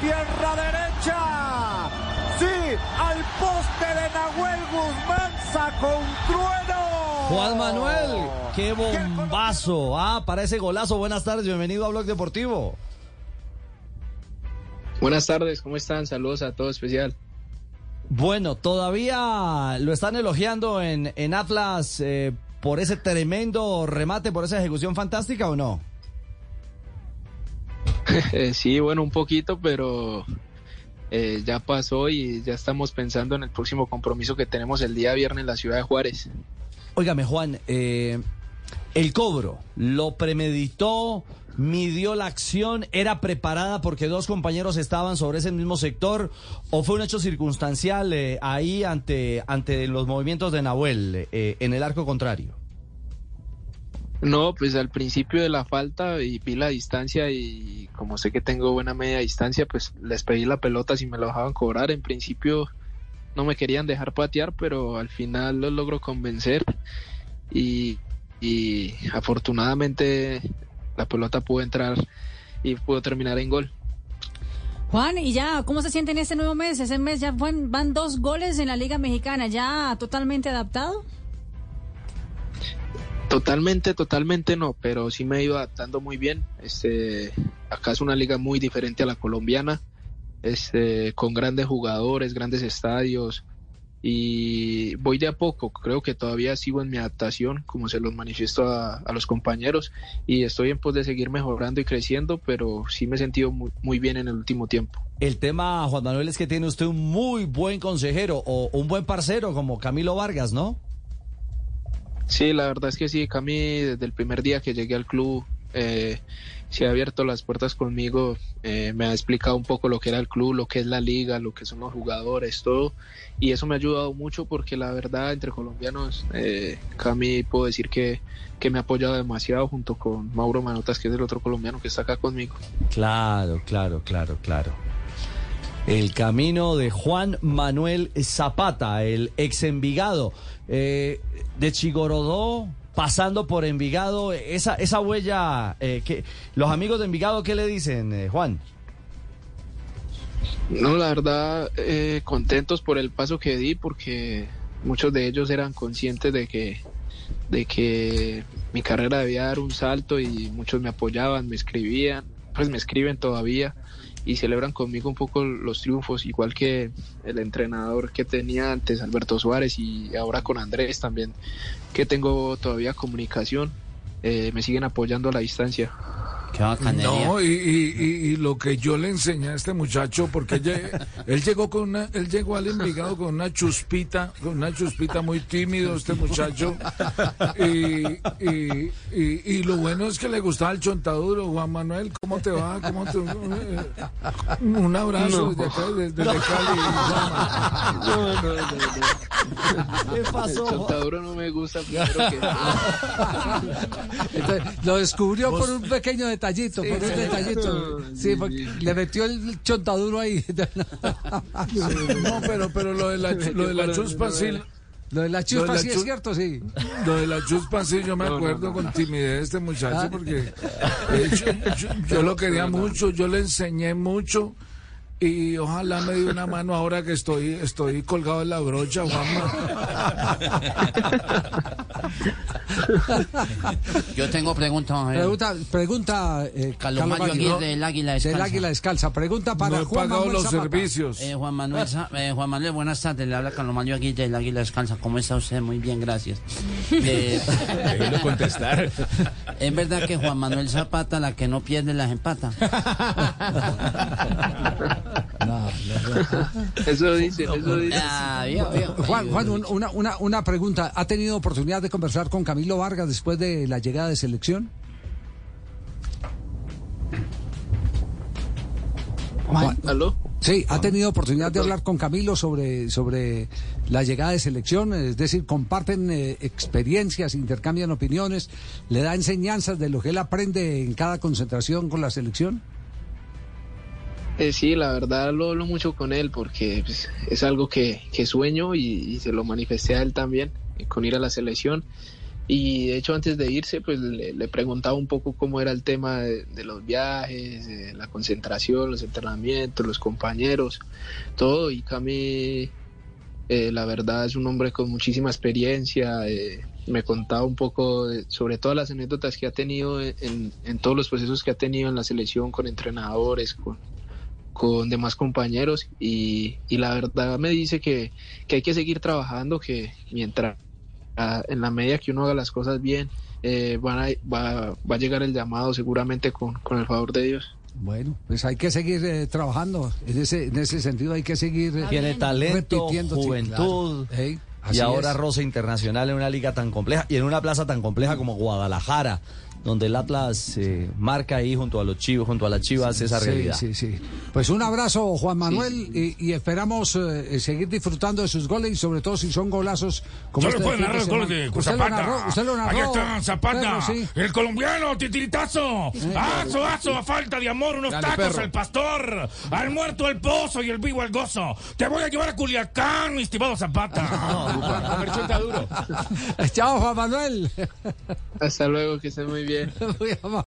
pierna derecha. Sí, al poste de Nahuel Guzmán sacó un trueno. Juan Manuel, qué bombazo. Ah, para ese golazo. Buenas tardes, bienvenido a Blog Deportivo. Buenas tardes, ¿cómo están? Saludos a todo especial. Bueno, todavía lo están elogiando en, en Atlas eh, por ese tremendo remate, por esa ejecución fantástica o no? sí, bueno, un poquito, pero eh, ya pasó y ya estamos pensando en el próximo compromiso que tenemos el día viernes en la ciudad de Juárez. Óigame, Juan, eh, el cobro, ¿lo premeditó? midió la acción, era preparada porque dos compañeros estaban sobre ese mismo sector o fue un hecho circunstancial eh, ahí ante, ante los movimientos de Nahuel eh, en el arco contrario? No, pues al principio de la falta y vi la distancia y como sé que tengo buena media distancia, pues les pedí la pelota si me lo dejaban cobrar. En principio no me querían dejar patear, pero al final los logro convencer y, y afortunadamente la pelota pudo entrar y pudo terminar en gol. Juan, ¿y ya cómo se siente en este nuevo mes? Ese mes ya van, dos goles en la Liga Mexicana, ¿ya totalmente adaptado? Totalmente, totalmente no, pero sí me he ido adaptando muy bien. Este, acá es una liga muy diferente a la colombiana, este, con grandes jugadores, grandes estadios, y voy de a poco, creo que todavía sigo en mi adaptación, como se los manifiesto a, los compañeros, y estoy en pos de seguir mejorando y creciendo, pero sí me he sentido muy, muy, bien en el último tiempo. El tema, Juan Manuel, es que tiene usted un muy buen consejero o un buen parcero como Camilo Vargas, ¿no? Sí, la verdad es que sí, Cami, desde el primer día que llegué al club, eh, se ha abierto las puertas conmigo, eh, me ha explicado un poco lo que era el club, lo que es la liga, lo que son los jugadores, todo, y eso me ha ayudado mucho porque la verdad entre colombianos, eh, Cami puedo decir que, que me ha apoyado demasiado junto con Mauro Manotas, que es el otro colombiano que está acá conmigo. Claro, claro, claro, claro. El camino de Juan Manuel Zapata, el ex Envigado, eh, de Chigorodó pasando por Envigado, esa, esa huella, eh, que, los amigos de Envigado, ¿qué le dicen, eh, Juan? No, la verdad, eh, contentos por el paso que di, porque muchos de ellos eran conscientes de que, de que mi carrera debía dar un salto y muchos me apoyaban, me escribían, pues me escriben todavía y celebran conmigo un poco los triunfos, igual que el entrenador que tenía antes, Alberto Suárez, y ahora con Andrés también que tengo todavía comunicación, eh, me siguen apoyando a la distancia. No, y, y, lo que yo le enseñé a este muchacho, porque él, llegó con una, él llegó al Envigado con una chuspita, con una chuspita muy tímido este muchacho. Y, y, lo bueno es que le gustaba el chontaduro. Juan Manuel, ¿cómo te va? ¿Cómo te, un abrazo desde acá, desde, Cali. No, no, no, ¿Qué pasó? El chontaduro no me gusta, que... lo descubrió por un pequeño detalle detallito, por un detallito. Sí, le metió el chontaduro ahí. No, pero, pero lo de la, lo de la chuspa sí. Lo de la chuspa sí es cierto, sí. Lo de la chuspa sí, yo me acuerdo con timidez de este muchacho ah. porque eh, yo, lo quería mucho, yo le enseñé mucho y ojalá me dé una mano ahora que estoy estoy colgado en la brocha, Juanma. Yo tengo preguntas. Eh. Pregunta, pregunta eh, Carlos Mario Aguirre del Águila Descalza. Del Águila Descalza. Pregunta para no he Juan pagado los servicios. Eh, Juan, Manuel, eh, Juan Manuel, buenas tardes. Le habla Carlos Mario Aguirre del Águila Descalza. ¿Cómo está usted? Muy bien, gracias. Eh, contestar. Es verdad que Juan Manuel Zapata, la que no pierde, las empata. Eso dice, eso dice. Ah, Juan, Juan una, una, una pregunta. ¿Ha tenido oportunidad de conversar con Camilo Vargas después de la llegada de selección? ¿Aló? Sí, ha tenido oportunidad de hablar con Camilo sobre, sobre la llegada de selección, es decir, comparten eh, experiencias, intercambian opiniones, le da enseñanzas de lo que él aprende en cada concentración con la selección. Eh, sí, la verdad lo hablo mucho con él porque pues, es algo que, que sueño y, se lo manifesté a él también eh, con ir a la selección. Y de hecho antes de irse pues le, preguntaba un poco cómo era el tema de, los viajes, la concentración, los entrenamientos, los compañeros, todo. Y Cami eh, la verdad es un hombre con muchísima experiencia. Eh, me contaba un poco de, sobre todas las anécdotas que ha tenido en, en, todos los procesos que ha tenido en la selección con entrenadores, con, con demás compañeros y, y, la verdad me dice que, que hay que seguir trabajando, que mientras en la medida que uno haga las cosas bien, eh, van a, va, va, a llegar el llamado seguramente con, con el favor de Dios. Bueno, pues hay que seguir eh, trabajando. En ese, en ese sentido hay que seguir eh, Tiene talento, juventud. Sí, claro. hey, y ahora es. Rosa Internacional en una liga tan compleja y en una plaza tan compleja como Guadalajara donde el Atlas eh, marca ahí junto a los chivos, junto a las chivas, esa sí, realidad. Sí, sí. Pues un abrazo, Juan Manuel, sí, y, y, esperamos eh, seguir disfrutando de sus goles y sobre todo si son golazos como Solo este pueden narrar los goles de usted Zapata. Lo narró, usted lo narró. Ahí está Zapata, Perro, sí. el colombiano, titiritazo. Aso, aso, a falta de amor, unos Dale, tacos perro. al pastor, al muerto el pozo y el vivo el gozo. Te voy a llevar a Culiacán, mi estimado Zapata. comer chontaduro. Chao, Juan Manuel. Hasta luego, que esté muy bien. Muy amable.